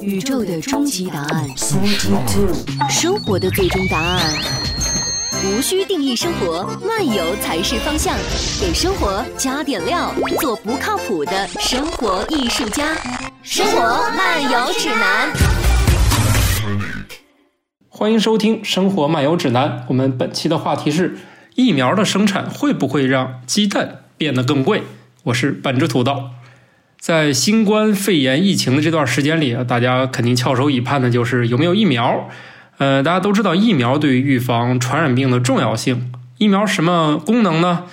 宇宙的终极答案，生活的最终答案。无需定义生活，漫游才是方向。给生活加点料，做不靠谱的生活艺术家。生活漫游指南。欢迎收听《生活漫游指南》。我们本期的话题是：疫苗的生产会不会让鸡蛋变得更贵？我是半只土豆。在新冠肺炎疫情的这段时间里，大家肯定翘首以盼的就是有没有疫苗。呃，大家都知道疫苗对于预防传染病的重要性。疫苗什么功能呢？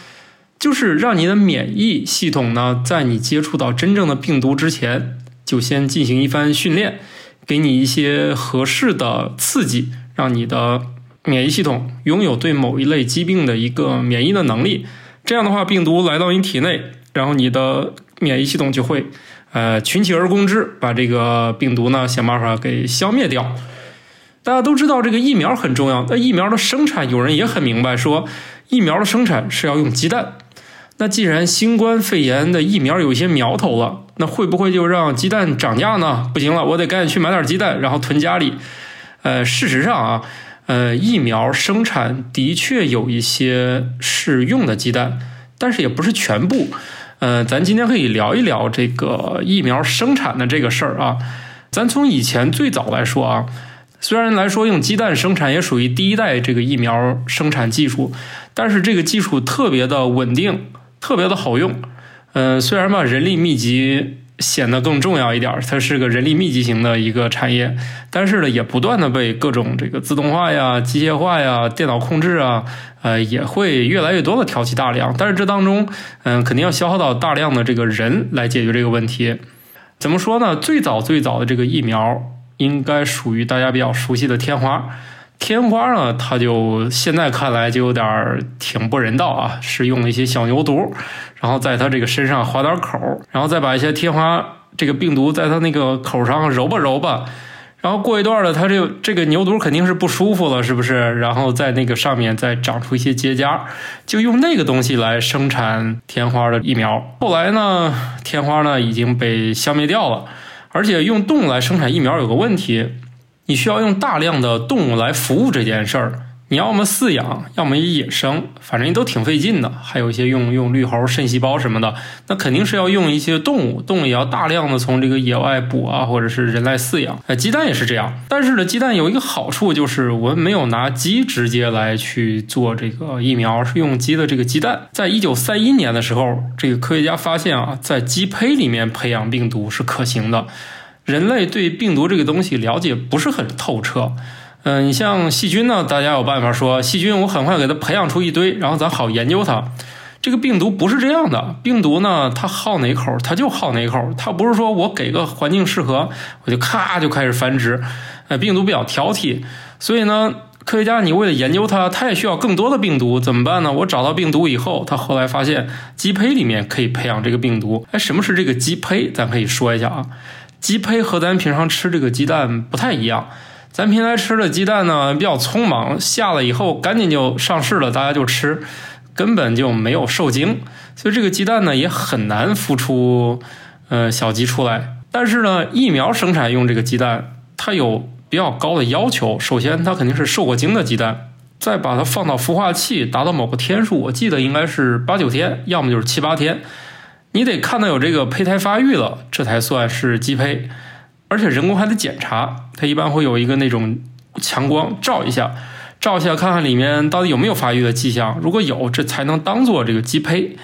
就是让你的免疫系统呢，在你接触到真正的病毒之前，就先进行一番训练，给你一些合适的刺激，让你的免疫系统拥有对某一类疾病的一个免疫的能力。这样的话，病毒来到你体内，然后你的免疫系统就会，呃，群起而攻之，把这个病毒呢想办法给消灭掉。大家都知道这个疫苗很重要，那疫苗的生产，有人也很明白，说疫苗的生产是要用鸡蛋。那既然新冠肺炎的疫苗有一些苗头了，那会不会就让鸡蛋涨价呢？不行了，我得赶紧去买点鸡蛋，然后囤家里。呃，事实上啊，呃，疫苗生产的确有一些是用的鸡蛋，但是也不是全部。呃，咱今天可以聊一聊这个疫苗生产的这个事儿啊。咱从以前最早来说啊，虽然来说用鸡蛋生产也属于第一代这个疫苗生产技术，但是这个技术特别的稳定，特别的好用。嗯，虽然吧人力密集显得更重要一点，它是个人力密集型的一个产业，但是呢也不断的被各种这个自动化呀、机械化呀、电脑控制啊。呃，也会越来越多的挑起大梁，但是这当中，嗯，肯定要消耗到大量的这个人来解决这个问题。怎么说呢？最早最早的这个疫苗，应该属于大家比较熟悉的天花。天花呢，它就现在看来就有点挺不人道啊，是用了一些小牛犊，然后在它这个身上划点口，然后再把一些天花这个病毒在它那个口上揉吧揉吧。然后过一段呢，它这这个牛犊肯定是不舒服了，是不是？然后在那个上面再长出一些结痂，就用那个东西来生产天花的疫苗。后来呢，天花呢已经被消灭掉了，而且用动物来生产疫苗有个问题，你需要用大量的动物来服务这件事儿。你要么饲养，要么野生，反正都挺费劲的。还有一些用用绿猴肾细胞什么的，那肯定是要用一些动物，动物也要大量的从这个野外捕啊，或者是人来饲养。哎，鸡蛋也是这样。但是呢，鸡蛋有一个好处，就是我们没有拿鸡直接来去做这个疫苗，是用鸡的这个鸡蛋。在一九三一年的时候，这个科学家发现啊，在鸡胚里面培养病毒是可行的。人类对病毒这个东西了解不是很透彻。嗯，你像细菌呢，大家有办法说细菌，我很快给它培养出一堆，然后咱好研究它。这个病毒不是这样的，病毒呢，它好哪口它就好哪口，它不是说我给个环境适合，我就咔就开始繁殖。呃，病毒比较挑剔，所以呢，科学家你为了研究它，它也需要更多的病毒，怎么办呢？我找到病毒以后，他后来发现鸡胚里面可以培养这个病毒。哎，什么是这个鸡胚？咱可以说一下啊，鸡胚和咱平常吃这个鸡蛋不太一样。咱平常吃的鸡蛋呢，比较匆忙，下了以后赶紧就上市了，大家就吃，根本就没有受精，所以这个鸡蛋呢也很难孵出呃小鸡出来。但是呢，疫苗生产用这个鸡蛋，它有比较高的要求。首先，它肯定是受过精的鸡蛋，再把它放到孵化器，达到某个天数，我记得应该是八九天，要么就是七八天，你得看到有这个胚胎发育了，这才算是鸡胚。而且人工还得检查，它一般会有一个那种强光照一下，照一下看看里面到底有没有发育的迹象。如果有，这才能当做这个鸡胚。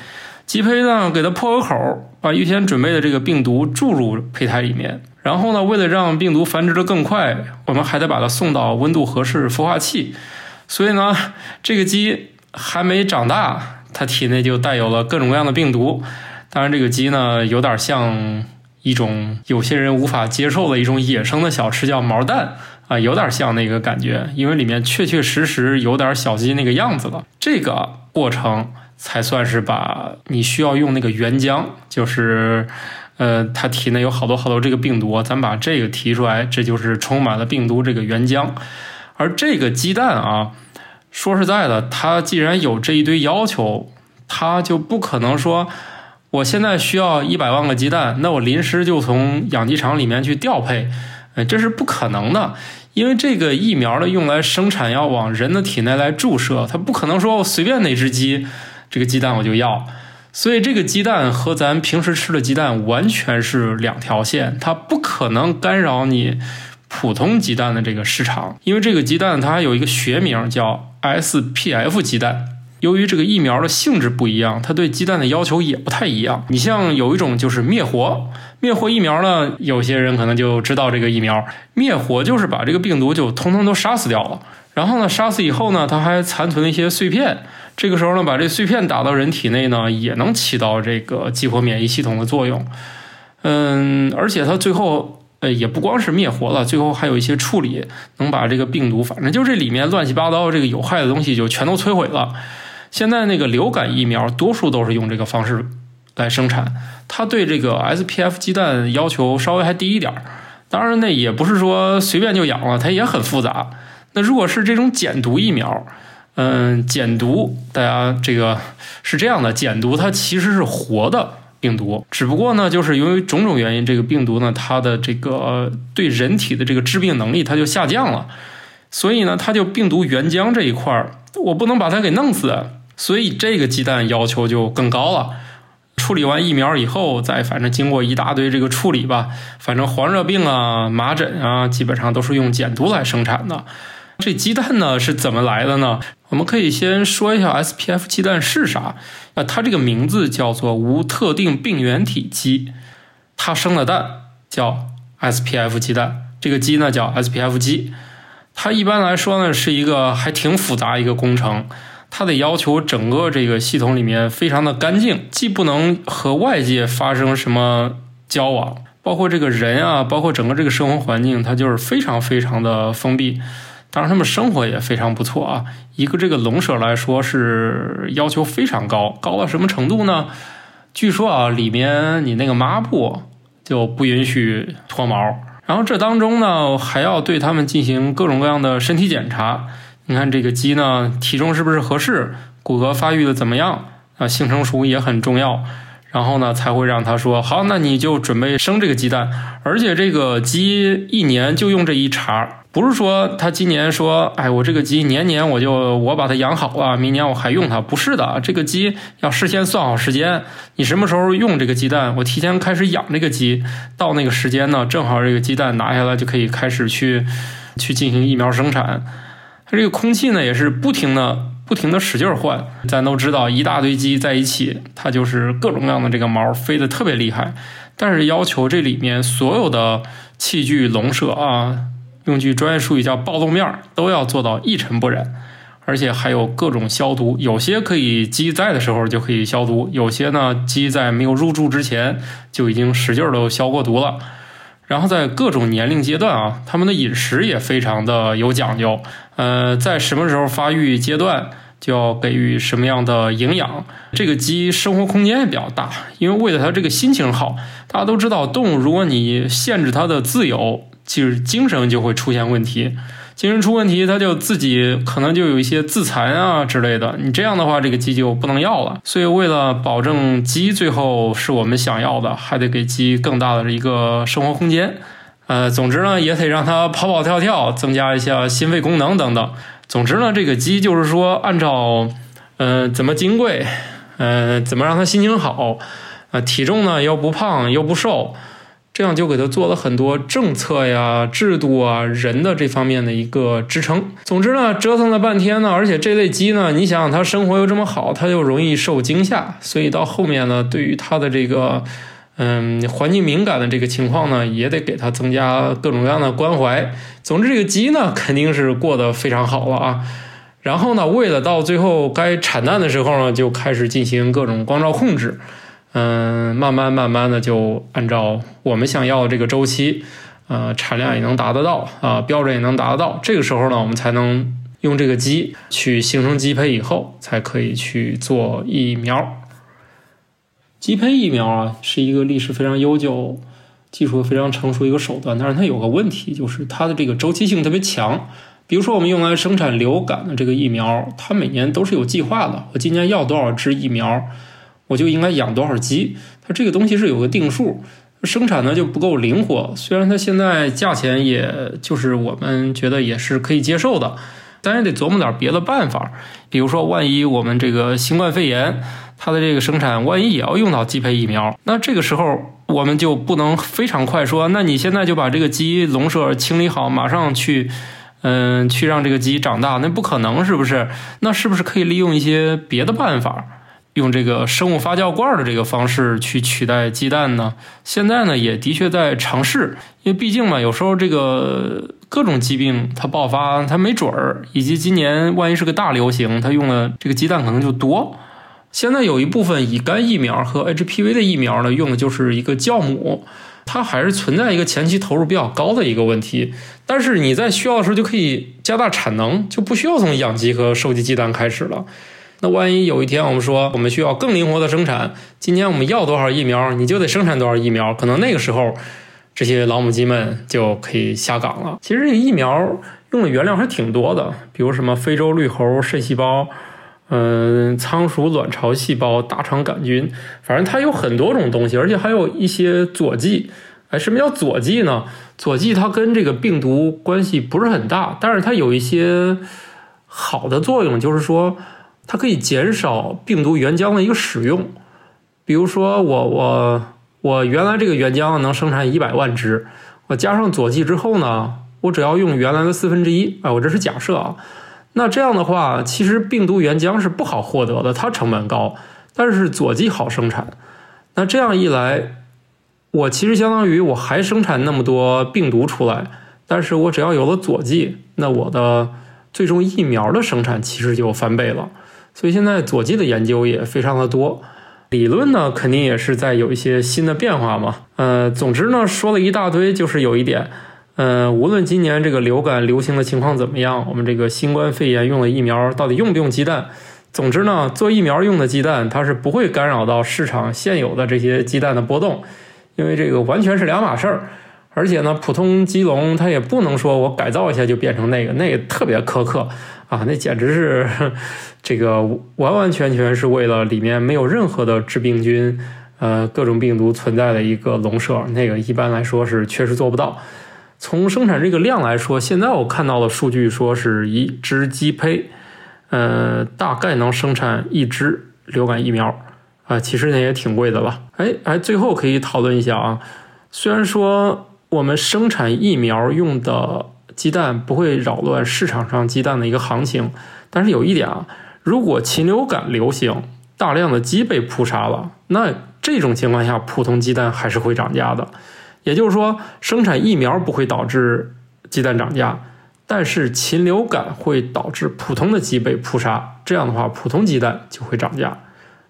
鸡胚呢，给它破个口，把预先准备的这个病毒注入胚胎里面。然后呢，为了让病毒繁殖的更快，我们还得把它送到温度合适孵化器。所以呢，这个鸡还没长大，它体内就带有了各种各样的病毒。当然，这个鸡呢，有点像。一种有些人无法接受的一种野生的小吃叫毛蛋啊，有点像那个感觉，因为里面确确实实有点小鸡那个样子了。这个过程才算是把你需要用那个原浆，就是呃，它体内有好多好多这个病毒，咱把这个提出来，这就是充满了病毒这个原浆。而这个鸡蛋啊，说实在的，它既然有这一堆要求，它就不可能说。我现在需要一百万个鸡蛋，那我临时就从养鸡场里面去调配，呃，这是不可能的，因为这个疫苗呢用来生产要往人的体内来注射，它不可能说我随便哪只鸡，这个鸡蛋我就要。所以这个鸡蛋和咱平时吃的鸡蛋完全是两条线，它不可能干扰你普通鸡蛋的这个市场，因为这个鸡蛋它还有一个学名叫 SPF 鸡蛋。由于这个疫苗的性质不一样，它对鸡蛋的要求也不太一样。你像有一种就是灭活，灭活疫苗呢，有些人可能就知道这个疫苗灭活就是把这个病毒就通通都杀死掉了，然后呢，杀死以后呢，它还残存了一些碎片。这个时候呢，把这碎片打到人体内呢，也能起到这个激活免疫系统的作用。嗯，而且它最后呃也不光是灭活了，最后还有一些处理，能把这个病毒，反正就这里面乱七八糟这个有害的东西就全都摧毁了。现在那个流感疫苗多数都是用这个方式来生产，它对这个 SPF 鸡蛋要求稍微还低一点儿。当然，那也不是说随便就养了，它也很复杂。那如果是这种减毒疫苗，嗯，减毒，大家这个是这样的，减毒它其实是活的病毒，只不过呢，就是由于种种原因，这个病毒呢，它的这个对人体的这个致病能力它就下降了，所以呢，它就病毒原浆这一块儿，我不能把它给弄死，所以这个鸡蛋要求就更高了。处理完疫苗以后，再反正经过一大堆这个处理吧，反正黄热病啊、麻疹啊，基本上都是用减毒来生产的。这鸡蛋呢是怎么来的呢？我们可以先说一下 SPF 鸡蛋是啥。啊，它这个名字叫做无特定病原体鸡，它生的蛋叫 SPF 鸡蛋。这个鸡呢叫 SPF 鸡。它一般来说呢是一个还挺复杂一个工程，它得要求整个这个系统里面非常的干净，既不能和外界发生什么交往，包括这个人啊，包括整个这个生活环境，它就是非常非常的封闭。当然，他们生活也非常不错啊。一个这个笼舍来说是要求非常高，高到什么程度呢？据说啊，里面你那个抹布就不允许脱毛，然后这当中呢还要对他们进行各种各样的身体检查。你看这个鸡呢，体重是不是合适？骨骼发育的怎么样？啊，性成熟也很重要。然后呢，才会让他说好，那你就准备生这个鸡蛋。而且这个鸡一年就用这一茬。不是说他今年说，哎，我这个鸡年年我就我把它养好了，明年我还用它。不是的，这个鸡要事先算好时间，你什么时候用这个鸡蛋，我提前开始养这个鸡，到那个时间呢，正好这个鸡蛋拿下来就可以开始去去进行疫苗生产。它这个空气呢也是不停的不停的使劲换。咱都知道，一大堆鸡在一起，它就是各种各样的这个毛飞得特别厉害。但是要求这里面所有的器具笼舍啊。用句专业术语叫暴露面都要做到一尘不染，而且还有各种消毒。有些可以鸡在的时候就可以消毒，有些呢鸡在没有入住之前就已经使劲都消过毒了。然后在各种年龄阶段啊，他们的饮食也非常的有讲究。呃，在什么时候发育阶段就要给予什么样的营养。这个鸡生活空间也比较大，因为为了它这个心情好。大家都知道，动物如果你限制它的自由。就是精神就会出现问题，精神出问题，它就自己可能就有一些自残啊之类的。你这样的话，这个鸡就不能要了。所以为了保证鸡最后是我们想要的，还得给鸡更大的一个生活空间。呃，总之呢，也得让它跑跑跳跳，增加一下心肺功能等等。总之呢，这个鸡就是说，按照呃怎么金贵，呃怎么让它心情好，呃体重呢又不胖又不瘦。这样就给他做了很多政策呀、制度啊、人的这方面的一个支撑。总之呢，折腾了半天呢，而且这类鸡呢，你想想它生活又这么好，它又容易受惊吓，所以到后面呢，对于它的这个嗯环境敏感的这个情况呢，也得给它增加各种各样的关怀。总之，这个鸡呢，肯定是过得非常好了啊。然后呢，为了到最后该产蛋的时候呢，就开始进行各种光照控制。嗯，慢慢慢慢的就按照我们想要的这个周期，呃，产量也能达得到啊，标准也能达得到。这个时候呢，我们才能用这个鸡去形成鸡胚以后，才可以去做疫苗。鸡胚疫苗啊，是一个历史非常悠久、技术非常成熟一个手段，但是它有个问题，就是它的这个周期性特别强。比如说，我们用来生产流感的这个疫苗，它每年都是有计划的，我今年要多少支疫苗。我就应该养多少鸡？它这个东西是有个定数，生产呢就不够灵活。虽然它现在价钱也就是我们觉得也是可以接受的，但也得琢磨点别的办法。比如说，万一我们这个新冠肺炎它的这个生产，万一也要用到鸡胚疫苗，那这个时候我们就不能非常快说，那你现在就把这个鸡笼舍清理好，马上去。嗯，去让这个鸡长大，那不可能，是不是？那是不是可以利用一些别的办法，用这个生物发酵罐的这个方式去取代鸡蛋呢？现在呢，也的确在尝试，因为毕竟嘛，有时候这个各种疾病它爆发，它没准儿，以及今年万一是个大流行，它用的这个鸡蛋可能就多。现在有一部分乙肝疫苗和 HPV 的疫苗呢，用的就是一个酵母。它还是存在一个前期投入比较高的一个问题，但是你在需要的时候就可以加大产能，就不需要从养鸡和收集鸡蛋开始了。那万一有一天我们说我们需要更灵活的生产，今年我们要多少疫苗，你就得生产多少疫苗，可能那个时候这些老母鸡们就可以下岗了。其实这个疫苗用的原料还挺多的，比如什么非洲绿猴肾细胞。嗯，仓鼠卵巢细胞、大肠杆菌，反正它有很多种东西，而且还有一些佐剂。哎，什么叫佐剂呢？佐剂它跟这个病毒关系不是很大，但是它有一些好的作用，就是说它可以减少病毒原浆的一个使用。比如说，我我我原来这个原浆能生产一百万只，我加上佐剂之后呢，我只要用原来的四分之一。哎，我这是假设啊。那这样的话，其实病毒原浆是不好获得的，它成本高，但是佐剂好生产。那这样一来，我其实相当于我还生产那么多病毒出来，但是我只要有了佐剂，那我的最终疫苗的生产其实就翻倍了。所以现在佐剂的研究也非常的多，理论呢肯定也是在有一些新的变化嘛。呃，总之呢说了一大堆，就是有一点。呃，无论今年这个流感流行的情况怎么样，我们这个新冠肺炎用的疫苗到底用不用鸡蛋？总之呢，做疫苗用的鸡蛋，它是不会干扰到市场现有的这些鸡蛋的波动，因为这个完全是两码事儿。而且呢，普通鸡笼它也不能说我改造一下就变成那个，那个特别苛刻啊，那简直是这个完完全全是为了里面没有任何的致病菌，呃，各种病毒存在的一个笼舍，那个一般来说是确实做不到。从生产这个量来说，现在我看到的数据说是一只鸡胚，呃，大概能生产一支流感疫苗啊，其实那也挺贵的了。哎哎，最后可以讨论一下啊，虽然说我们生产疫苗用的鸡蛋不会扰乱市场上鸡蛋的一个行情，但是有一点啊，如果禽流感流行，大量的鸡被扑杀了，那这种情况下，普通鸡蛋还是会涨价的。也就是说，生产疫苗不会导致鸡蛋涨价，但是禽流感会导致普通的鸡被扑杀，这样的话，普通鸡蛋就会涨价。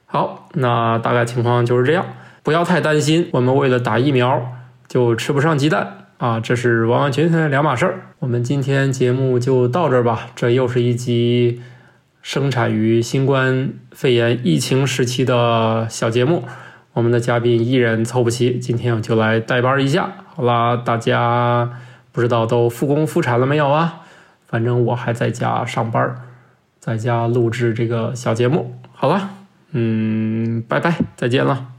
好，那大概情况就是这样，不要太担心。我们为了打疫苗就吃不上鸡蛋啊，这是完完全全的两码事儿。我们今天节目就到这儿吧，这又是一集生产于新冠肺炎疫情时期的小节目。我们的嘉宾依然凑不齐，今天我就来代班一下。好啦，大家不知道都复工复产了没有啊？反正我还在家上班，在家录制这个小节目。好了，嗯，拜拜，再见了。